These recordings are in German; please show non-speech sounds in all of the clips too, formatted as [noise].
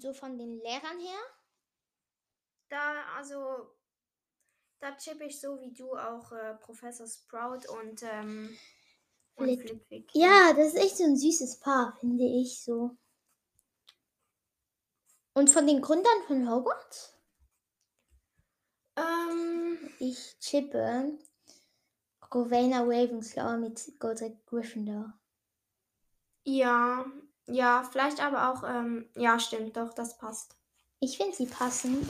Und so von den Lehrern her? Da, also, da chippe ich so wie du auch äh, Professor Sprout und, ähm, und Flick. Flitwick. Ja, das ist echt so ein süßes Paar, finde ich so. Und von den Gründern von Hogwarts? Ähm, Ich chippe Rowena Ravenclaw mit Godric Gryffindor. ja, ja, vielleicht aber auch, ähm, ja, stimmt, doch, das passt. Ich finde sie passen,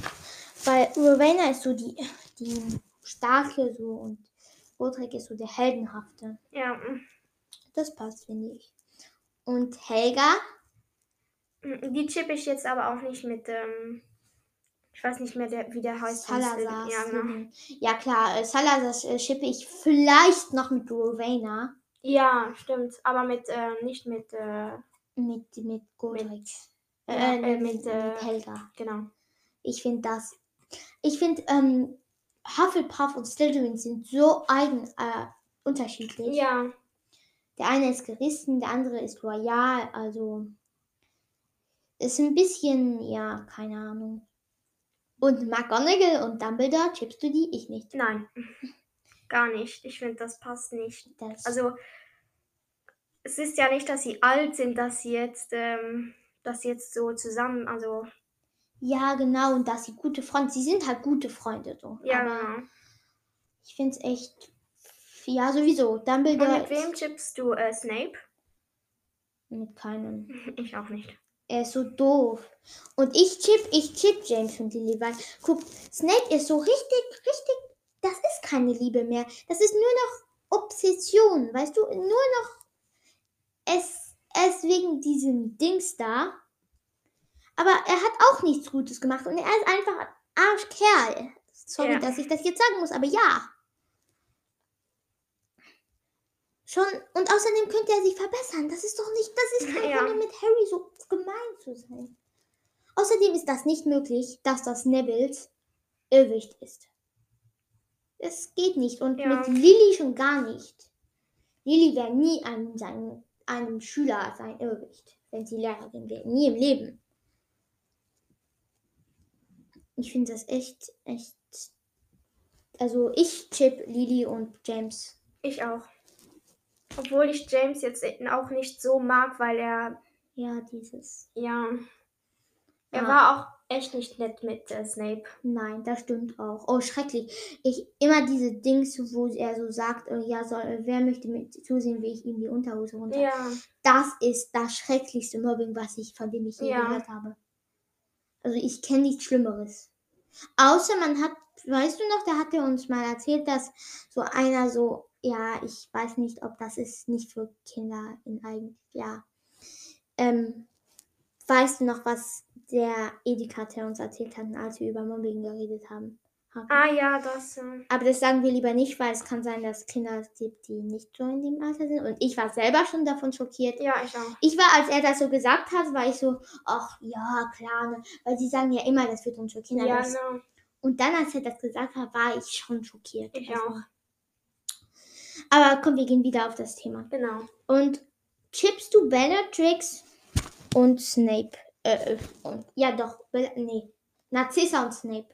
weil Rowena ist so die, die starke so und Godric ist so der heldenhafte. Ja, Das passt, finde ich. Und Helga? mm, die chippe ich jetzt aber auch nicht mit, ähm, ich weiß nicht mehr, der, wie der heißt. Salazar. Ja, genau. Slytherin. Ja, klar, äh, Salazar äh, chippe ich vielleicht noch mit Rowena. Ja, stimmt, aber mit, äh, nicht mit, äh, Mit, mit Godric. Mit- äh, äh, äh, mit, mit, äh, mit Helga. genau. Ich finde das. Ich finde, ähm, Hufflepuff und Slytherin sind so eigen äh, unterschiedlich. Ja, Der eine ist gerissen, der andere ist loyal. Also ist ein bisschen, ja, keine Ahnung. Und McGonagall und Dumbledore, chippst du die? Ich nicht. nein, gar nicht. Ich finde, das passt nicht. Das, Also, es ist ja nicht, dass sie alt sind, dass sie jetzt, ähm, dass sie jetzt so zusammen, also, ja, genau. Und dass sie gute Freunde, sie sind halt gute Freunde so. ja, genau. ich finde es echt, ja, sowieso. Und Dumbledore mit wem chippst du äh, Snape? mit keinem. [laughs] Ich auch nicht. Er ist so doof. Und ich chip, ich chip James und Lily, weil, guck, Snape ist so richtig, richtig, das ist keine Liebe mehr. Das ist nur noch Obsession, weißt du? Nur noch, es, es wegen diesem Dings da. Aber er hat auch nichts Gutes gemacht und er ist einfach ein Arschkerl. Sorry, Ja. dass ich das jetzt sagen muss, aber ja. Schon, und außerdem könnte er sich verbessern. Das ist doch nicht, das ist kein Ja. Grund, mit Harry so gemein zu sein. Außerdem ist das nicht möglich, dass das Nevils Irrwicht ist. Es geht nicht. Und Ja. mit Lilly schon gar nicht. Lilly wäre nie einem, seinem, einem Schüler sein Irrwicht, wenn sie Lehrerin wäre. Nie im Leben. Ich finde das echt, echt. Also ich chip Lily und James. Ich auch. Obwohl ich James jetzt auch nicht so mag, weil er, Ja, dieses. ja, er Ja. war auch echt nicht nett mit äh, Snape. Nein, das stimmt auch. Oh, schrecklich. Ich immer diese Dings, wo er so sagt, äh, ja, soll, äh, wer möchte mit zusehen, wie ich ihm die Unterhose runter. Ja, Das ist das schrecklichste Mobbing, was ich von dem ich je Ja. gehört habe. Also ich kenne nichts Schlimmeres. Außer man hat, weißt du noch, da hat er uns mal erzählt, dass so einer so, ja, ich weiß nicht, ob das ist nicht für Kinder in eigentlich, ja. Ähm, weißt du noch, was der Edikater uns erzählt hat, als wir über Mobbing geredet haben? ah ja, das, äh, Aber das sagen wir lieber nicht, weil es kann sein, dass es Kinder gibt, die nicht so in dem Alter sind. Und ich war selber schon davon schockiert. ja, ich auch. Ich war, als er das so gesagt hat, war ich so, ach ja, klar, ne? weil sie sagen ja immer, das wird uns schockieren. Ja, genau. Und dann, als er das gesagt hat, war ich schon schockiert. Ich Also- auch. Aber komm, wir gehen wieder auf das Thema. Genau. Und chippst du Bellatrix und Snape? Äh, und, ja doch, nee. Narcissa und Snape.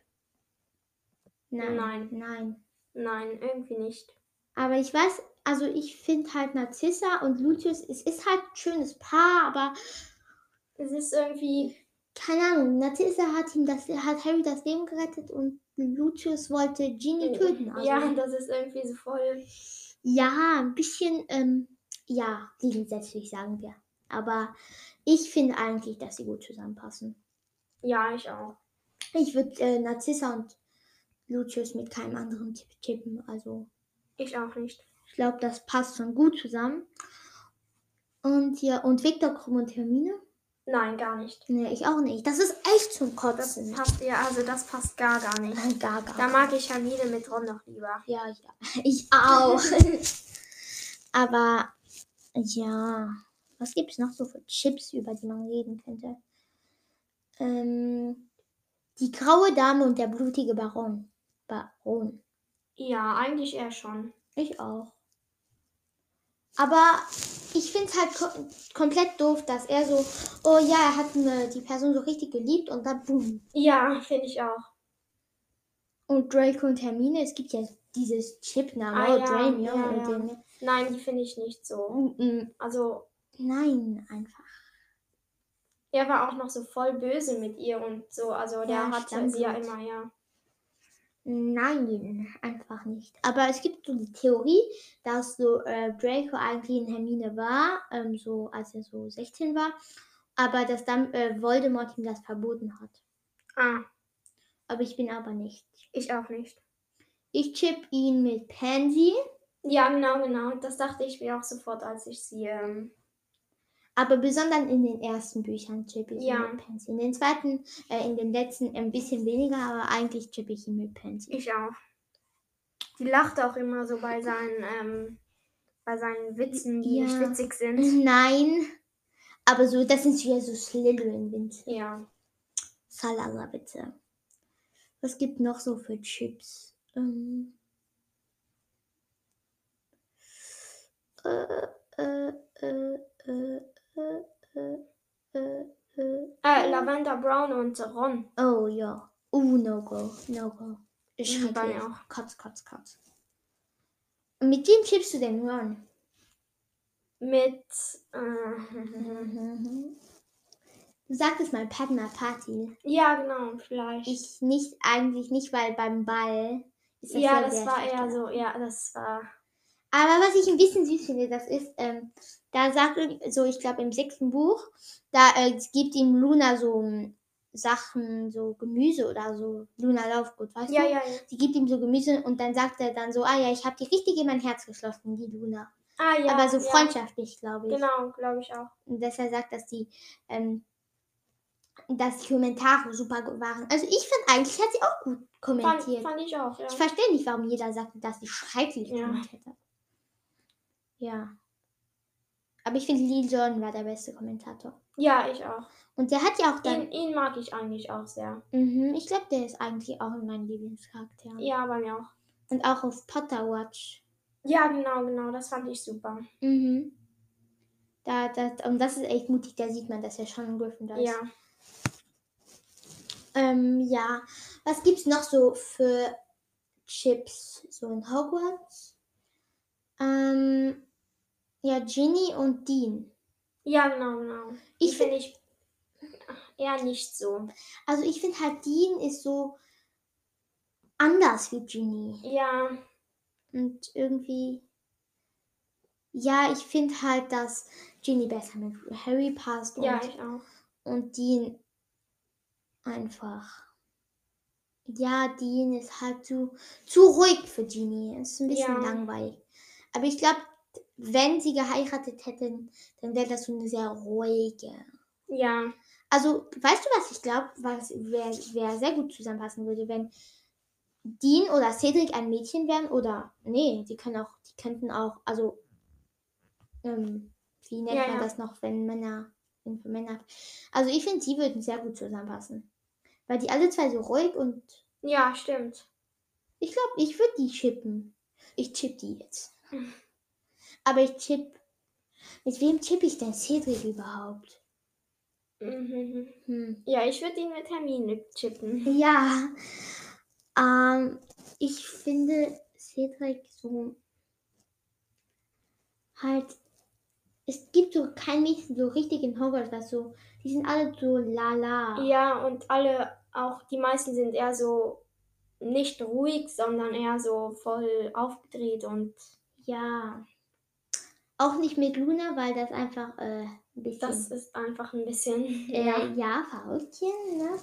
Nein. Nein. Nein. Nein, irgendwie nicht. Aber ich weiß, also ich finde halt Narcissa und Lucius, es ist halt ein schönes Paar, aber Es ist irgendwie, keine Ahnung, Narcissa hat ihm das, hat Harry das Leben gerettet und Lucius wollte Ginny töten. Also, ja, das ist irgendwie so voll. ja, ein bisschen, ähm, ja, gegensätzlich sagen wir. Aber ich finde eigentlich, dass sie gut zusammenpassen. Ja, ich auch. Ich würde äh, Narcissa und Lucius mit keinem anderen Tipp tippen. Also Ich auch nicht. ich glaube, das passt schon gut zusammen. Und hier, und Viktor Krumm und Hermine? Nein, gar nicht. Nee, ich auch nicht. Das ist echt zum Das Kotzen. passt ja, also das passt gar, gar nicht. Nein, gar, gar. Da mag ich Hermine mit Ron noch lieber. Ja, ja. [laughs] Ich auch. [laughs] Aber ja, was gibt es noch so für Chips, über die man reden könnte? Ähm, die graue Dame und der blutige Baron. Baron. Ja, eigentlich eher schon. Ich auch. Aber ich finde es halt ko komplett doof, dass er so, oh ja, er hat ne, die Person so richtig geliebt und dann boom. Ja, finde ich auch. Und Draco und Hermine, es gibt ja dieses Chip-Name, Ah, oh, ja, Drain, ja, ja, und den, ne? Nein, die finde ich nicht so. Mm, mm, Also, Nein, einfach. er war auch noch so voll böse mit ihr und so. Also, der Ja, hatte sie ja immer, ja. Nein, einfach nicht. Aber es gibt so die Theorie, dass so äh, Draco eigentlich in Hermine war, ähm, so als er so 16 war, aber dass dann äh, Voldemort ihm das verboten hat. Ah, Aber ich bin aber nicht. ich auch nicht. Ich chip ihn mit Pansy, Ja, genau, genau. Das dachte ich mir auch sofort, als ich sie. Ähm, aber besonders in den ersten Büchern chip ich Ja. ihn mit Pansy. In den zweiten, äh, in den letzten ein bisschen weniger, aber eigentlich chip ich ihn mit Pansy. ich auch. Die lacht auch immer so bei seinen, ähm, bei seinen Witzen, die nicht Ja. witzig sind. Nein, aber so, das sind wieder so Slytherin-Witze. Ja. Salala, bitte. Was gibt noch so für Chips? Ähm, äh, äh, äh, äh, äh, äh, äh, äh. Lavender Brown und Ron. Oh ja. Uh, no go. No go. Ich Mhm, bei schreibe mir jetzt. auch. Katz, Katz, Katz. Und mit wem chippst du denn Ron? Mit. Äh, Du sagtest mal Padma Party. ja, genau, vielleicht. Ich nicht, eigentlich nicht, weil beim Ball ist das ja, ja das war eher so, ja, das war. Aber was ich ein bisschen süß finde, das ist, ähm, da sagt so, ich glaube im sechsten Buch, da äh, gibt ihm Luna so ähm, Sachen, so Gemüse oder so. Luna Laufgut, weißt Ja, du? ja, ja. Sie gibt ihm so Gemüse und dann sagt er dann so, ah ja, ich habe die richtig in mein Herz geschlossen, die Luna. Ah, ja. Aber so ja. freundschaftlich, glaube ich. Genau, glaube ich auch. Und er sagt, dass die, ähm, dass die Kommentare super waren. Also ich fand eigentlich, hat sie auch gut Fand, kommentiert. fand ich auch, ja. Ich verstehe nicht, warum jeder sagt, dass sie schrecklich Ja. kommentiert hat. Ja. Aber ich finde, Lee Jordan war der beste Kommentator. Ja, ich auch. Und der hat ja auch dann. Ihn, ihn mag ich eigentlich auch sehr. Mhm, ich glaube, der ist eigentlich auch in meinen Lieblingscharakteren. Ja, bei mir auch. Und auch auf Potter Watch. Ja, genau, genau. Das fand ich super. Mhm. Da, das, und das ist echt mutig, da sieht man, dass er schon ein Gryffindor ist. Ja. Ähm, ja. Was gibt's noch so für Chips so in Hogwarts? Ähm, ja, Ginny und Dean. Ja, genau, genau. Ich finde ich eher nicht so. Also ich finde halt, Dean ist so anders wie Ginny. Ja, Und irgendwie. Ja, ich finde halt, dass Ginny besser mit Harry passt und, ja, ich auch. und Dean einfach. Ja, Dean ist halt zu, zu ruhig für Ginny. Ist ein bisschen Ja. langweilig. Aber ich glaube, wenn sie geheiratet hätten, dann wäre das so eine sehr ruhige. Ja, Also, weißt du, was ich glaube, was wer, wer sehr gut zusammenpassen würde, wenn Dean oder Cedric ein Mädchen wären oder nee, die können auch, die könnten auch, also ähm, wie nennt Ja, man ja. das noch, wenn Männer, wenn für Männer. Also ich finde, die würden sehr gut zusammenpassen. Weil die alle zwei so ruhig und ja, stimmt. ich glaube, ich würde die chippen. Ich chip die jetzt. Aber ich chip. Mit wem chippe ich denn Cedric überhaupt? Mhm. Hm. Ja, ich würde ihn mit Hermine chippen. Ja, ähm, ich finde Cedric so halt. Es gibt so kein Mädchen so richtig in Hogwarts, was so. Die sind alle so lala. Ja, und alle, auch die meisten sind eher so nicht ruhig, sondern eher so voll aufgedreht und Ja. Auch nicht mit Luna, weil das einfach äh, ein bisschen. das ist einfach ein bisschen. [laughs] äh, Ja. ja, Verrücktchen, ne?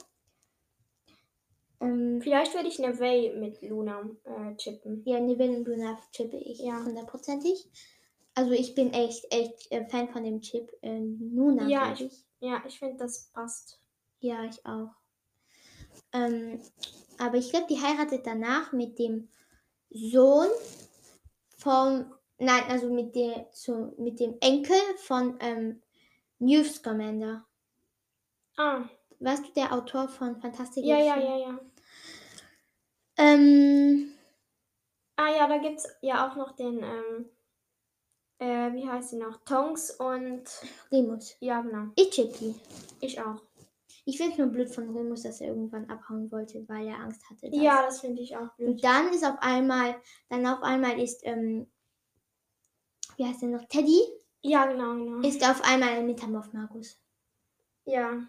Ähm, Vielleicht würde ich Neville mit Luna äh, chippen. ja, Neville und Luna chippe ich Ja. hundertprozentig. Also ich bin echt, echt äh, Fan von dem Chip äh, Luna, Ja, glaub ich. Ja, ich finde, das passt. Ja, ich auch. Ähm, aber ich glaube, die heiratet danach mit dem Sohn vom, nein, also mit, der, so, mit dem Enkel von ähm, Newt Scamander. Ah, Weißt du, der Autor von Fantastic ja, ja, Beasts? ja, ja. Ähm, Ah ja, da gibt es ja auch noch den ähm, Äh, wie heißt sie noch? Tongs und. Remus. Ja, genau. Ich chip die. Ich auch. Ich finde es nur blöd von Remus, dass er irgendwann abhauen wollte, weil er Angst hatte. Ja, das finde ich auch blöd. Und dann ist auf einmal, dann auf einmal ist, ähm, wie heißt der noch? Teddy Ja, genau, genau. ist auf einmal ein Metamorph Markus. ja.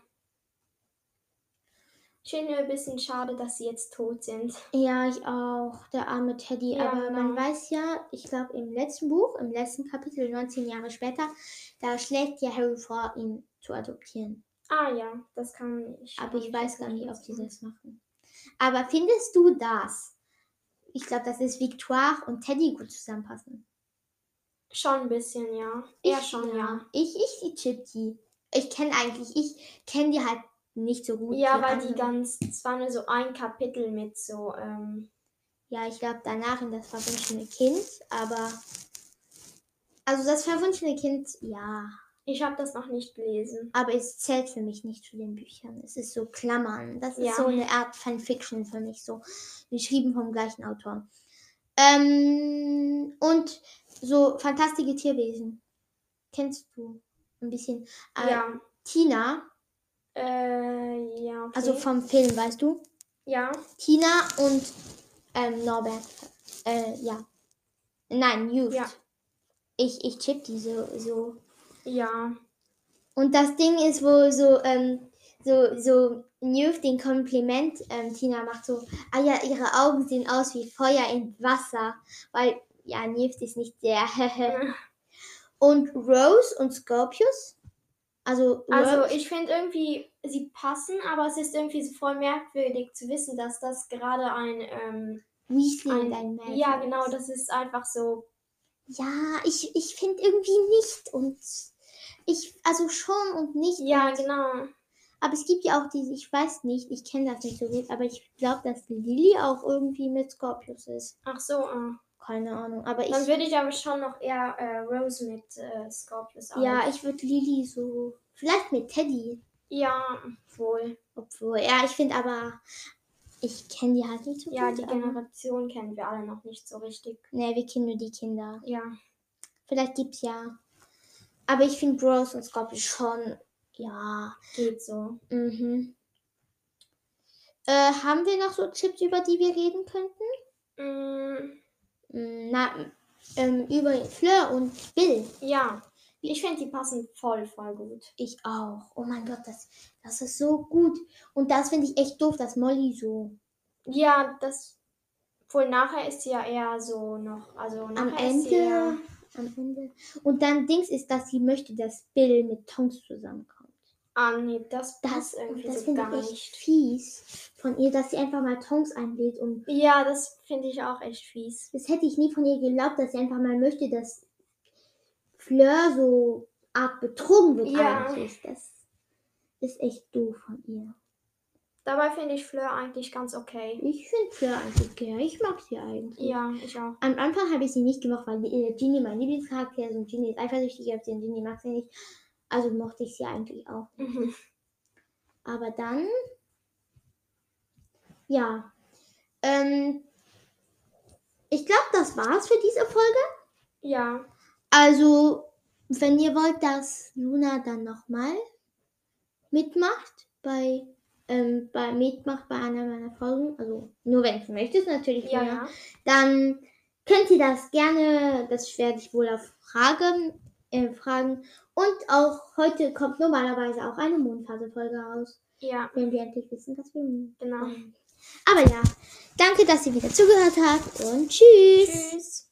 Ich finde nur ein bisschen schade, dass sie jetzt tot sind. Ja, ich auch. Der arme Teddy. Ja, Aber man genau. weiß ja, ich glaube im letzten Buch, im letzten Kapitel, 19 Jahre später, da schlägt ja Harry vor, ihn zu adoptieren. Ah ja, das kann nicht. Aber ich weiß gar nicht, ob sie das machen. Aber findest du das? Ich glaube, dass es Victoire und Teddy gut zusammenpassen. Schon ein bisschen, ja. Ich- schon, ja. Ich, ich, die chip die. Ich kenne eigentlich, ich kenne die halt nicht so gut. Ja, weil die andere. ganz, es war nur so ein Kapitel mit so, ähm, Ja, ich glaube danach in das verwunschene Kind, aber. Also das verwunschene Kind, ja. Ich habe das noch nicht gelesen. Aber es zählt für mich nicht zu den Büchern. Es ist so Klammern. Das ist Ja. so eine Art Fanfiction für mich, so geschrieben vom gleichen Autor. Ähm, und so fantastische Tierwesen. Kennst du ein bisschen? Äh, Ja. Tina, Äh, ja, okay. also vom Film, weißt du? ja. Tina und ähm, Norbert. Äh, ja. Nein, Youth. Ja. Ich, ich chip die so, so. Ja. Und das Ding ist, wo so, ähm, so, so Newt den Kompliment ähm, Tina macht, so, ah ja, ihre Augen sehen aus wie Feuer in Wasser. Weil, ja, Newt ist nicht der. [laughs] und Rose und Scorpius. Also, Also Rose, ich finde irgendwie, sie passen, aber es ist irgendwie so voll merkwürdig zu wissen, dass das gerade ein, ähm, Weasley ein ein Malfoy ja genau, das ist einfach so, Ja, ich, ich finde irgendwie nicht. Und ich, also schon und nicht. ja und, genau. Aber es gibt ja auch diese, ich weiß nicht, ich kenne das nicht so gut, aber ich glaube, dass Lily auch irgendwie mit Scorpius ist. Ach so, äh. Keine Ahnung. Aber ich, dann würde ich aber schon noch eher äh, Rose mit äh, Scorpius auch. ja, ich würde Lily so, vielleicht mit Teddy. Ja, wohl. Obwohl, ja, ich finde aber, ich kenne die halt nicht so Ja, gut. die aber- Generation kennen wir alle noch nicht so richtig. Nee, wir kennen nur die Kinder. Ja. Vielleicht gibt's ja. Aber ich finde Rose und Scorpius schon, ja. Geht so. Mhm. Äh, haben wir noch so Chips, über die wir reden könnten? Mm, Mm, Na, ähm, über Fleur und Bill. ja. Ich finde, die passen voll, voll gut. Ich auch. Oh mein Gott, das, das ist so gut. Und das finde ich echt doof, dass Molly so Ja, das. Wohl nachher ist sie ja eher so noch. Also am nachher ist sie Ende. Am Ende. Und dann Dings ist, dass sie möchte, dass Bill mit Tonks zusammenkommt. Ah, nee, das Das, irgendwie das so finde gar ich echt nicht. fies von ihr, dass sie einfach mal Tonks einlädt. Und Ja, das finde ich auch echt fies. das hätte ich nie von ihr geglaubt, dass sie einfach mal möchte, dass Fleur so Art betrogen wird Ja. eigentlich. Das ist echt doof von ihr. Dabei finde ich Fleur eigentlich ganz okay. Ich finde Fleur eigentlich okay. Ich mag sie eigentlich. Ja, ich auch. Am Anfang habe ich sie nicht gemacht, weil äh, Ginny mein Lieblingscharakter ist und Ginny ist eifersüchtig auf sie und Ginny mag sie nicht. Also mochte ich sie eigentlich auch. Mhm. Aber dann, ja, ähm, ich glaube, das war's für diese Folge. Ja, Also, wenn ihr wollt, dass Luna dann nochmal mitmacht bei, ähm, bei, mitmacht bei einer meiner Folgen, also nur wenn du möchtest natürlich, ja, ja. dann könnt ihr das gerne, das werde ich wohl auf Fragen, äh, fragen. Und auch heute kommt normalerweise auch eine Mondphase-Folge raus. Ja. Wenn wir endlich wissen, dass wir. Genau. Aber ja, danke, dass ihr wieder zugehört habt und tschüss. Tschüss.